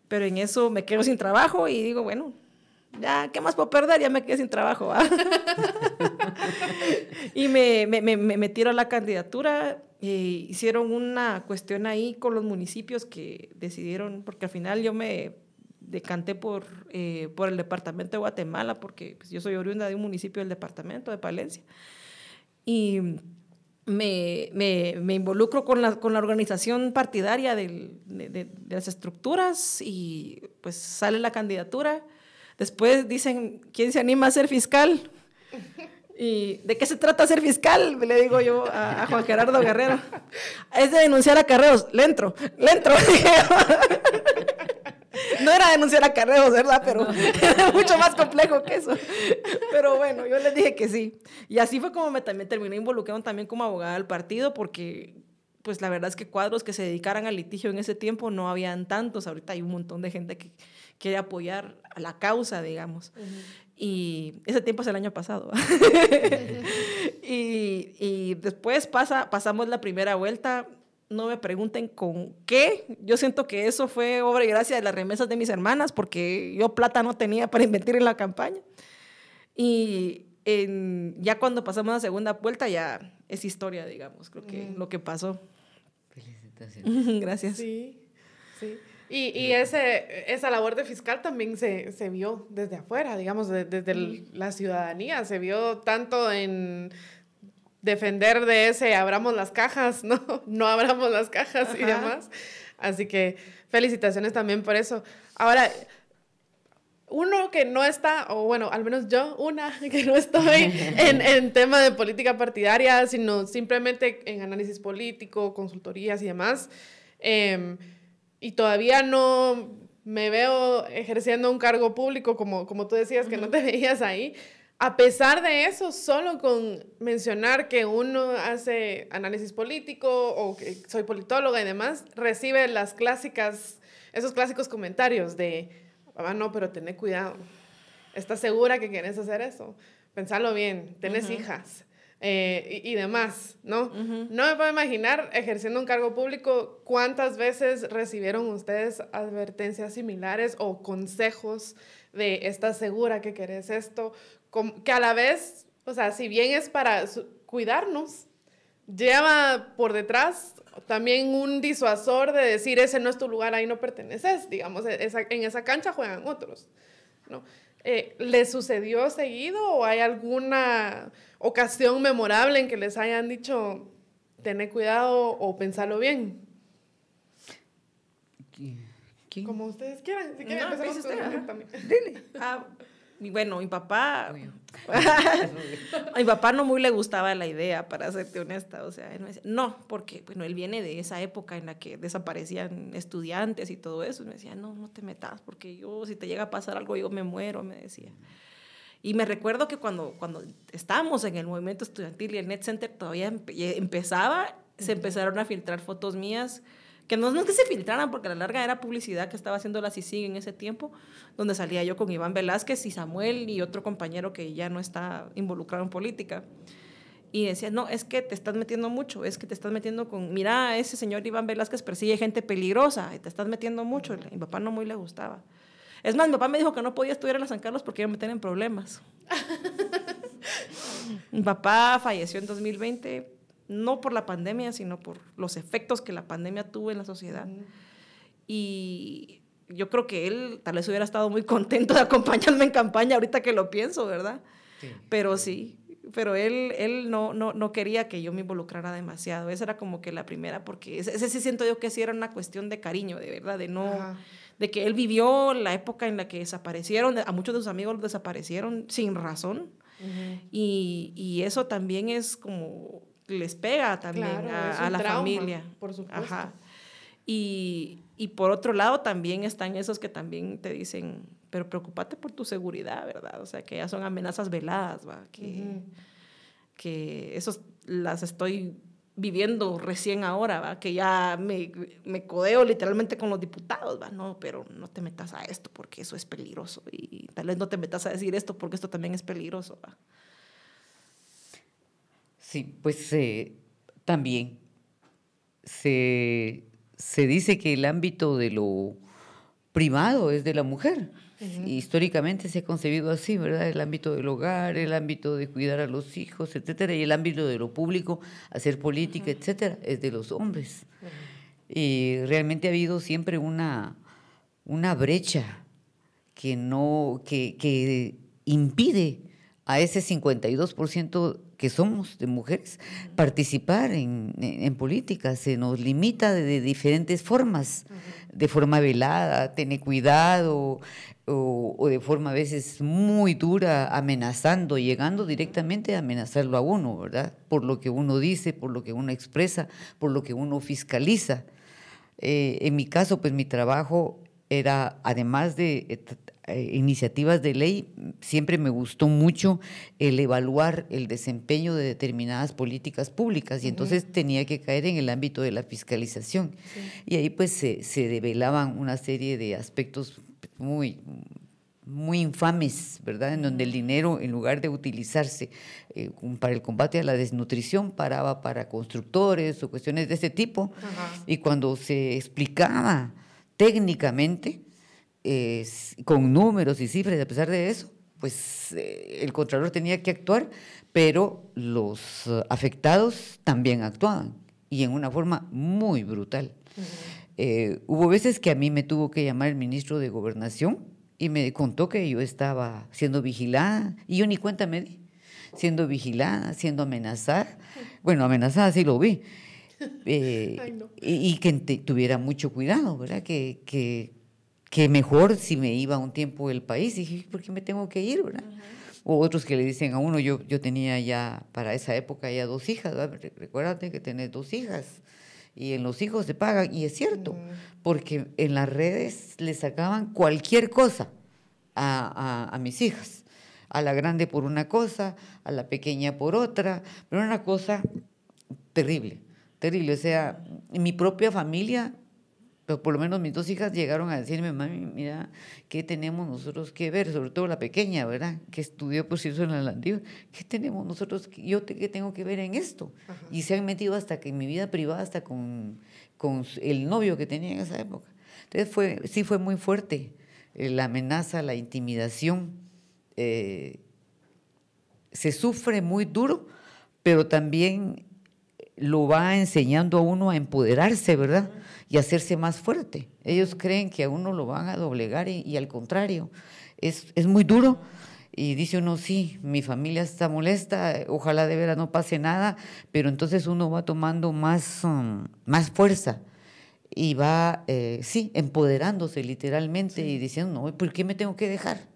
pero en eso me quedo sin trabajo y digo, bueno, ya, ¿qué más puedo perder? Ya me quedé sin trabajo. y me, me, me, me metieron a la candidatura. Eh, hicieron una cuestión ahí con los municipios que decidieron, porque al final yo me decanté por, eh, por el departamento de Guatemala, porque pues, yo soy oriunda de un municipio del departamento de Palencia. Y me, me, involucro con la, con la organización partidaria de, las estructuras y pues sale la candidatura. Después dicen, ¿quién se anima a ser fiscal? ¿Y de qué se trata ser fiscal? Le digo yo a, a Juan Gerardo Guerrero. Es de denunciar a carreos. Le entro, le entro. No era denunciar a Carreos, ¿verdad? Pero era mucho más complejo que eso. Pero bueno, yo les dije que sí. Y así fue como me, también terminé involucrando también como abogada del partido, porque pues la verdad es que cuadros que se dedicaran al litigio en ese tiempo no habían tantos. Ahorita hay un montón de gente que quiere apoyar a la causa, digamos. Y ese tiempo es el año pasado. y, y, después pasa, pasamos la primera vuelta no me pregunten con qué. Yo siento que eso fue obra y gracia de las remesas de mis hermanas, porque yo plata no tenía para invertir en la campaña. Y ya cuando pasamos a la segunda vuelta, ya es historia, digamos, creo que lo que pasó. Felicitaciones. Gracias. Sí, sí. Y, y ese, esa labor de fiscal también se, se vio desde afuera, digamos, desde la ciudadanía. Se vio tanto en defender de ese abramos las cajas, ¿no? No abramos las cajas y demás. Así que felicitaciones también por eso. Ahora, uno que no está, o bueno, al menos yo, una que no estoy en, en tema de política partidaria, sino simplemente en análisis político, consultorías y demás, em, y todavía no me veo ejerciendo un cargo público como, como tú decías, que no te veías ahí a pesar de eso, solo con mencionar que uno hace análisis político o que soy politóloga y demás, recibe las clásicas, esos clásicos comentarios de, ah, no, pero tené cuidado. ¿Estás segura que quieres hacer eso? Pensalo bien, tenés hijas. Eh, y, demás, ¿no? No me puedo imaginar ejerciendo un cargo público cuántas veces recibieron ustedes advertencias similares o consejos de estás segura que querés esto, que a la vez, o sea, si bien es para cuidarnos, lleva por detrás también un disuasor de decir, ese no es tu lugar, ahí no perteneces, digamos, e-, en esa cancha juegan otros, ¿no? Eh, ¿Les sucedió seguido o hay alguna ocasión memorable en que les hayan dicho, tené cuidado o pensalo bien? Como ustedes quieran. Si quieren, no, empezamos con también. Dile. Ah, bueno, mi papá, a mi papá no muy le gustaba la idea, para serte honesta, o sea, él me decía, no, porque, bueno, él viene de esa época en la que desaparecían estudiantes y todo eso, y me decía, no, no te metas, porque yo, si te llega a pasar algo, yo me muero, me decía. Y me recuerdo que cuando, cuando estábamos en el movimiento estudiantil y el Net Center todavía empezaba, se empezaron a filtrar fotos mías que no, es que se filtraran, porque a la larga era publicidad que estaba haciendo la CICIG en ese tiempo, donde salía yo con Iván Velázquez y Samuel y otro compañero que ya no está involucrado en política. y decía, no, es que te estás metiendo mucho, es que te estás metiendo con, mira, ese señor Iván Velázquez persigue gente peligrosa y te estás metiendo mucho. mi papá no muy le gustaba. Es más, mi papá me dijo que no podía estudiar en la San Carlos porque iba a meter en problemas. mi papá falleció en 2020, no por la pandemia, sino por los efectos que la pandemia tuvo en la sociedad. Y yo creo que él tal vez hubiera estado muy contento de acompañarme en campaña ahorita que lo pienso, ¿verdad? Pero sí, pero él, él no, no, no, quería que yo me involucrara demasiado. Esa era como que la primera, porque ese, sí siento yo que sí era una cuestión de cariño, de verdad, de no, de que él vivió la época en la que desaparecieron, a muchos de sus amigos los desaparecieron sin razón. y, y, eso también es como, les pega también a, la familia. Por supuesto. Ajá. Y, y por otro lado también están esos que también te dicen, pero preocúpate por tu seguridad, ¿verdad? O sea, que ya son amenazas veladas, ¿va? Que, que esos las estoy viviendo recién ahora, ¿va? Que ya me, me, codeo literalmente con los diputados, ¿va? No, pero no te metas a esto porque eso es peligroso y tal vez no te metas a decir esto porque esto también es peligroso, ¿va? Sí, pues eh, también se, se dice que el ámbito de lo privado es de la mujer. Históricamente se ha concebido así, ¿verdad? El ámbito del hogar, el ámbito de cuidar a los hijos, etcétera, y el ámbito de lo público, hacer política, etcétera, es de los hombres. Y realmente ha habido siempre una, una brecha que no, que, que impide a ese 52% que somos de mujeres participar en, en, política. Se nos limita de, diferentes formas, de forma velada, tener cuidado, o, de forma a veces muy dura, amenazando, llegando directamente a amenazarlo a uno, ¿verdad? Por lo que uno dice, por lo que uno expresa, por lo que uno fiscaliza. Eh, en mi caso, pues mi trabajo era, además de eh, iniciativas de ley, siempre me gustó mucho el evaluar el desempeño de determinadas políticas públicas y entonces tenía que caer en el ámbito de la fiscalización. Y ahí pues se, se develaban una serie de aspectos muy, muy infames, ¿verdad? En donde el dinero, en lugar de utilizarse eh, para el combate a la desnutrición, paraba para constructores o cuestiones de ese tipo. Y cuando se explicaba técnicamente, con números y cifras, a pesar de eso, pues eh, el Contralor tenía que actuar, pero los eh, afectados también actuaban y en una forma muy brutal. Eh, hubo veces que a mí me tuvo que llamar el ministro de Gobernación y me contó que yo estaba siendo vigilada y yo ni cuenta me di, siendo vigilada, siendo amenazada. Bueno, amenazada sí lo vi. Eh, y, que tuviera mucho cuidado, ¿verdad? Que, que, que, mejor si me iba un tiempo del país. Y dije, ¿por qué me tengo que ir, verdad? O otros que le dicen a uno, yo, yo tenía ya, para esa época ya dos hijas, ¿verdad? Recuérdate que tenés dos hijas y en los hijos se pagan, y es cierto, porque en las redes le sacaban cualquier cosa a, a, mis hijas, a la grande por una cosa, a la pequeña por otra, pero una cosa terrible, terrible, o sea, mi propia familia pero por lo menos mis dos hijas llegaron a decirme, mami, mira, ¿qué tenemos nosotros que ver? Sobre todo la pequeña, ¿verdad? Que estudió por cierto en la Landiva. ¿Qué tenemos nosotros, yo qué tengo que ver en esto? Y se han metido hasta que en mi vida privada, hasta con, con el novio que tenía en esa época. Entonces fue, sí fue muy fuerte eh, la amenaza, la intimidación. Eh, se sufre muy duro, pero también lo va enseñando a uno a empoderarse, ¿verdad? y hacerse más fuerte. Ellos creen que a uno lo van a doblegar y, al contrario, es, es, muy duro. Y dice uno, sí, mi familia está molesta, ojalá de veras no pase nada, pero entonces uno va tomando más, um, más fuerza y va, eh, sí, empoderándose literalmente y diciendo, no, ¿por qué me tengo que dejar?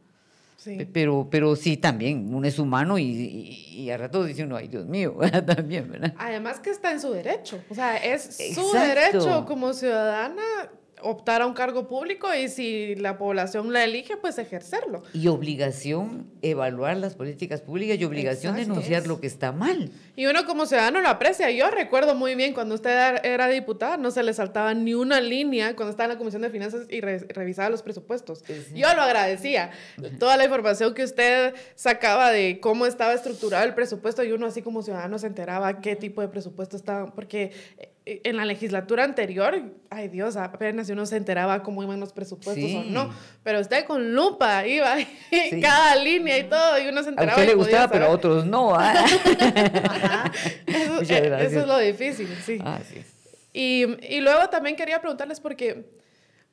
Pero, pero sí, también, uno es humano y, y, a rato dice uno, ay Dios mío, también, ¿verdad? Además que está en su derecho, o sea, es su derecho como ciudadana optar a un cargo público y si la población la elige, pues ejercerlo. Y obligación evaluar las políticas públicas y obligación denunciar lo que está mal. Y uno como ciudadano lo aprecia. Yo recuerdo muy bien cuando usted era diputada, no se le saltaba ni una línea cuando estaba en la Comisión de Finanzas y revisaba los presupuestos. Yo lo agradecía. Toda la información que usted sacaba de cómo estaba estructurado el presupuesto y uno así como ciudadano se enteraba qué tipo de presupuesto estaba, porque en la legislatura anterior, ay Dios, apenas uno se enteraba cómo iban los presupuestos o no, pero usted con lupa iba cada línea y todo y uno se enteraba. A usted le gustaba, pero a otros no. ¿ah? Eso, eh, eso, es lo difícil, sí. Ah, sí. Y, y luego también quería preguntarles porque,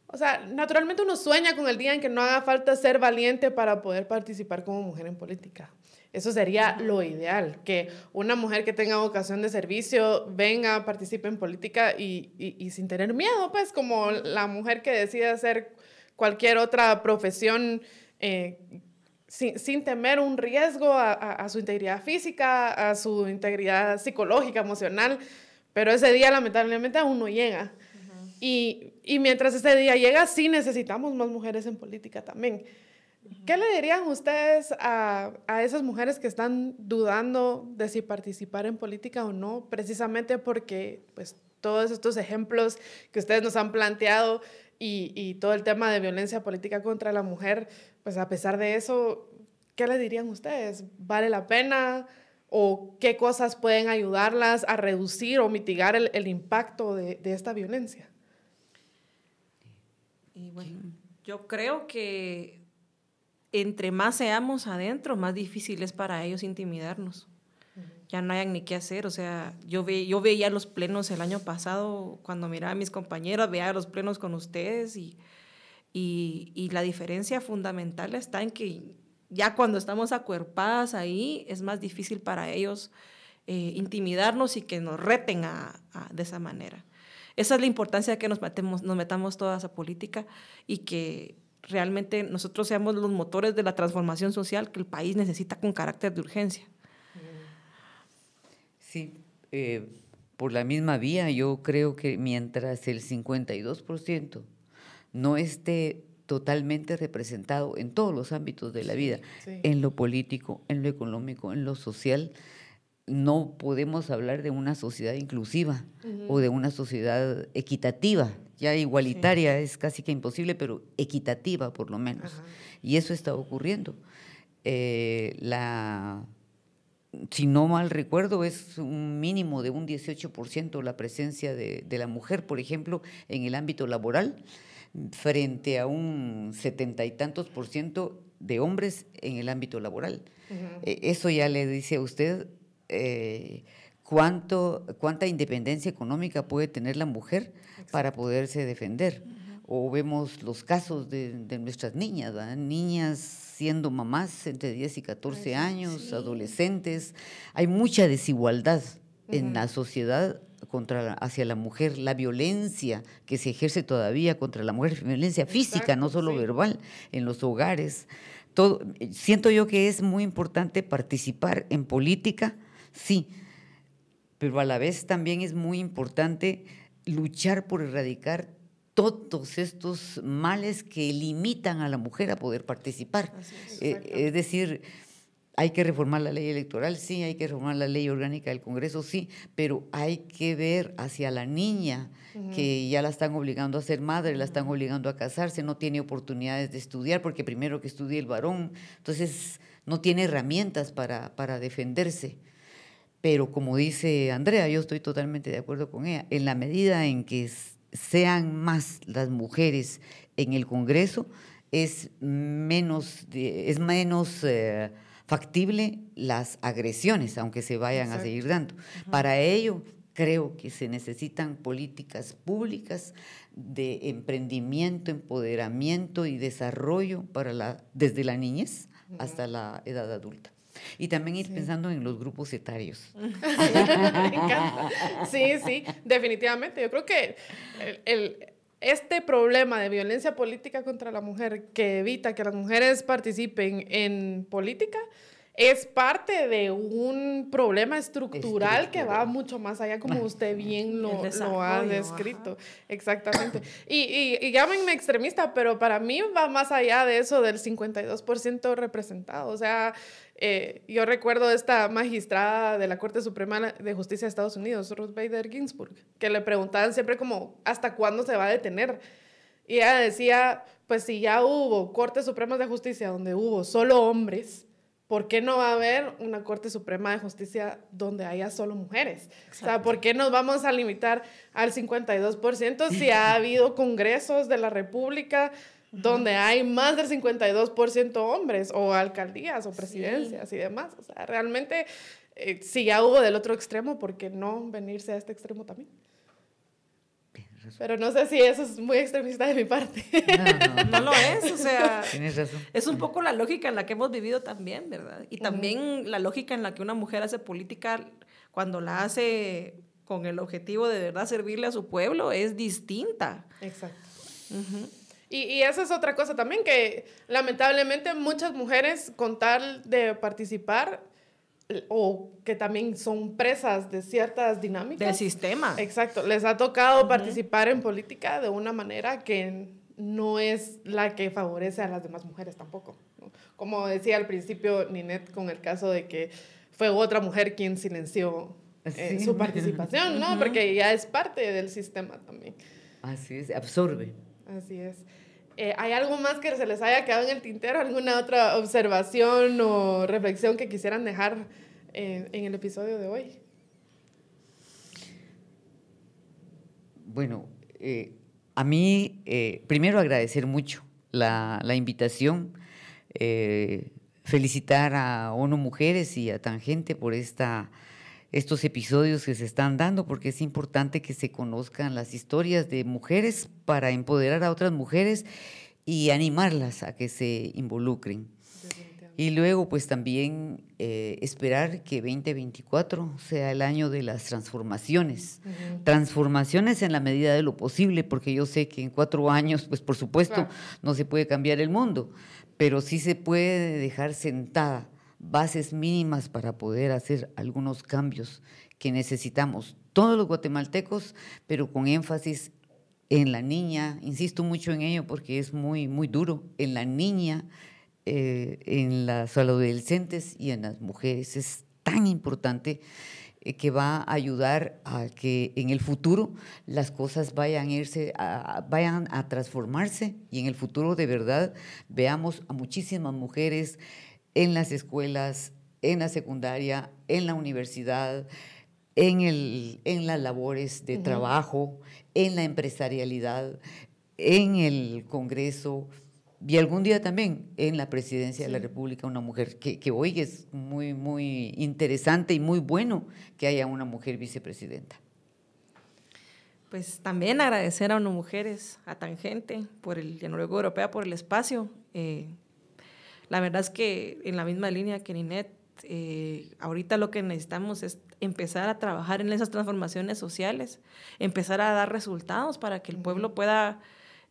o sea, naturalmente uno sueña con el día en que no haga falta ser valiente para poder participar como mujer en política. Eso sería lo ideal, que una mujer que tenga vocación de servicio venga, participe en política y, y, sin tener miedo, pues como la mujer que decide hacer cualquier otra profesión eh, sin, sin, temer un riesgo a, a, su integridad física, a su integridad psicológica, emocional, pero ese día lamentablemente aún no llega. y, y mientras ese día llega, sí necesitamos más mujeres en política también. ¿Qué le dirían ustedes a, a, esas mujeres que están dudando de si participar en política o no? Precisamente porque pues, todos estos ejemplos que ustedes nos han planteado y, y, todo el tema de violencia política contra la mujer, pues a pesar de eso, ¿qué le dirían ustedes? ¿Vale la pena? ¿O qué cosas pueden ayudarlas a reducir o mitigar el, el impacto de, de esta violencia? Y bueno, yo creo que entre más seamos adentro, más difícil es para ellos intimidarnos. Ya no hayan ni qué hacer. O sea, yo, ve, yo veía los plenos el año pasado, cuando miraba a mis compañeros, veía los plenos con ustedes y, y, y la diferencia fundamental está en que ya cuando estamos acuerpadas ahí, es más difícil para ellos eh, intimidarnos y que nos reten a, de esa manera. Esa es la importancia de que nos, nos metamos todas a política y que realmente nosotros seamos los motores de la transformación social que el país necesita con carácter de urgencia. Sí, eh, por la misma vía, yo creo que mientras el 52% no esté totalmente representado en todos los ámbitos de la vida, en lo político, en lo económico, en lo social, no podemos hablar de una sociedad inclusiva o de una sociedad equitativa ya igualitaria es casi que imposible, pero equitativa por lo menos. Y eso está ocurriendo. Eh, la, si no mal recuerdo, es un mínimo de un 18% la presencia de, la mujer, por ejemplo, en el ámbito laboral, frente a un setenta y tantos por ciento de hombres en el ámbito laboral. Eh, eso ya le dice a usted eh, cuánto, cuánta independencia económica puede tener la mujer para poderse defender. O vemos los casos de, nuestras niñas, niñas siendo mamás entre 10 y 14 años, adolescentes. Hay mucha desigualdad en la sociedad contra hacia la mujer, la violencia que se ejerce todavía contra la mujer, violencia física, no solo verbal, en los hogares. Todo, siento yo que es muy importante participar en política, sí, pero a la vez también es muy importante luchar por erradicar todos estos males que limitan a la mujer a poder participar. Eh, es, decir, hay que reformar la ley electoral, sí, hay que reformar la ley orgánica del Congreso, sí, pero hay que ver hacia la niña que ya la están obligando a ser madre, la están obligando a casarse, no tiene oportunidades de estudiar porque primero que estudie el varón, entonces no tiene herramientas para, para defenderse. Pero como dice Andrea, yo estoy totalmente de acuerdo con ella, en la medida en que sean más las mujeres en el Congreso, es menos, es menos eh, factible las agresiones, aunque se vayan a seguir dando. Para ello, creo que se necesitan políticas públicas de emprendimiento, empoderamiento y desarrollo para la, desde la niñez hasta la edad adulta. Y también ir pensando en los grupos etarios. Sí, sí, definitivamente. Yo creo que el, este problema de violencia política contra la mujer que evita que las mujeres participen en política es parte de un problema estructural, que va mucho más allá, como usted bien lo, lo ha descrito. Exactamente. Y, y, y, llámenme extremista, pero para mí va más allá de eso del 52% representado. O sea, eh, yo recuerdo esta magistrada de la Corte Suprema de Justicia de Estados Unidos, Ruth Bader Ginsburg, que le preguntaban siempre como, ¿hasta cuándo se va a detener? Y ella decía, pues si ya hubo Cortes Supremas de Justicia donde hubo solo hombres, ¿por qué no va a haber una Corte Suprema de Justicia donde haya solo mujeres? O sea, ¿por qué nos vamos a limitar al 52% si ha habido congresos de la República donde hay más del 52% hombres o alcaldías o presidencias y demás? O sea, realmente, eh, si ya hubo del otro extremo, ¿por qué no venirse a este extremo también? Pero no sé si eso es muy extremista de mi parte. No, no, lo es, o sea, es un poco la lógica en la que hemos vivido también, ¿verdad? Y también la lógica en la que una mujer hace política cuando la hace con el objetivo de verdad servirle a su pueblo es distinta. Exacto. Y, y, esa es otra cosa también, que lamentablemente muchas mujeres con tal de participar o que también son presas de ciertas dinámicas. Del sistema. Exacto, les ha tocado participar en política de una manera que no es la que favorece a las demás mujeres tampoco. Como decía al principio Ninette con el caso de que fue otra mujer quien silenció eh, su participación, ¿no? Porque ya es parte del sistema también. Así es, absorbe. Así es. Eh, ¿Hay algo más que se les haya quedado en el tintero? ¿Alguna otra observación o reflexión que quisieran dejar eh, en el episodio de hoy? Bueno, eh, a mí primero agradecer mucho la, la invitación, felicitar a ONU Mujeres y a Tangente por esta estos episodios que se están dando, porque es importante que se conozcan las historias de mujeres para empoderar a otras mujeres y animarlas a que se involucren. Y luego, pues también eh, esperar que 2024 sea el año de las transformaciones. Transformaciones en la medida de lo posible, porque yo sé que en cuatro años, pues por supuesto, no se puede cambiar el mundo, pero sí se puede dejar sentada bases mínimas para poder hacer algunos cambios que necesitamos todos los guatemaltecos, pero con énfasis en la niña, insisto mucho en ello porque es muy, muy duro, en la niña, eh, en las adolescentes y en las mujeres. Es tan importante eh, que va a ayudar a que en el futuro las cosas vayan a, irse vayan a transformarse y en el futuro de verdad veamos a muchísimas mujeres en las escuelas, en la secundaria, en la universidad, en, el, en las labores de trabajo, en la empresarialidad, en el Congreso y algún día también en la presidencia de la República una mujer, que, que, hoy es muy, muy interesante y muy bueno que haya una mujer vicepresidenta. Pues también agradecer a unas mujeres, a Tangente, por el, y a Noruega Europea por el espacio. Eh, la verdad es que en la misma línea que Ninet, eh, ahorita lo que necesitamos es empezar a trabajar en esas transformaciones sociales, empezar a dar resultados para que el pueblo pueda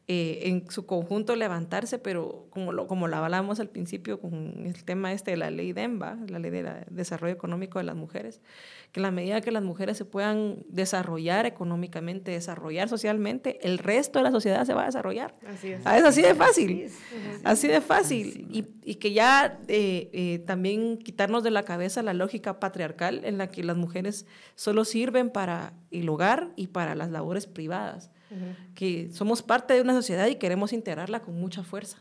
eh, en su conjunto levantarse, pero como lo, como la hablamos al principio con el tema este de la ley DEMBA, la ley de desarrollo económico de las mujeres, que en la medida que las mujeres se puedan desarrollar económicamente, desarrollar socialmente, el resto de la sociedad se va a desarrollar. Así es. Ah, es así de fácil, así, de fácil. Y, y, que ya eh, eh, también quitarnos de la cabeza la lógica patriarcal en la que las mujeres solo sirven para el hogar y para las labores privadas que somos parte de una sociedad y queremos integrarla con mucha fuerza.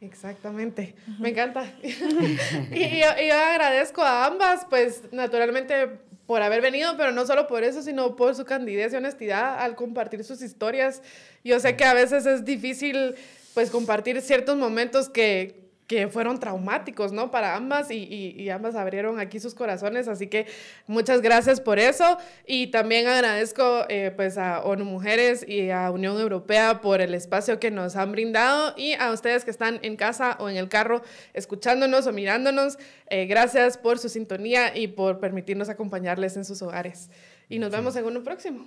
Exactamente, me encanta. y, yo, agradezco a ambas, pues naturalmente por haber venido, pero no solo por eso, sino por su candidez y honestidad al compartir sus historias. Yo sé que a veces es difícil pues compartir ciertos momentos que, que fueron traumáticos, ¿no? Para ambas y, y, ambas abrieron aquí sus corazones, así que muchas gracias por eso y también agradezco eh, pues a ONU Mujeres y a Unión Europea por el espacio que nos han brindado y a ustedes que están en casa o en el carro escuchándonos o mirándonos, eh, gracias por su sintonía y por permitirnos acompañarles en sus hogares. Y nos vemos en uno próximo.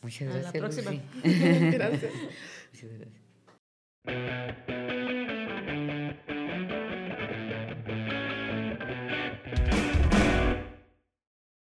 Muchas gracias. Hasta la próxima. gracias. Muchas gracias.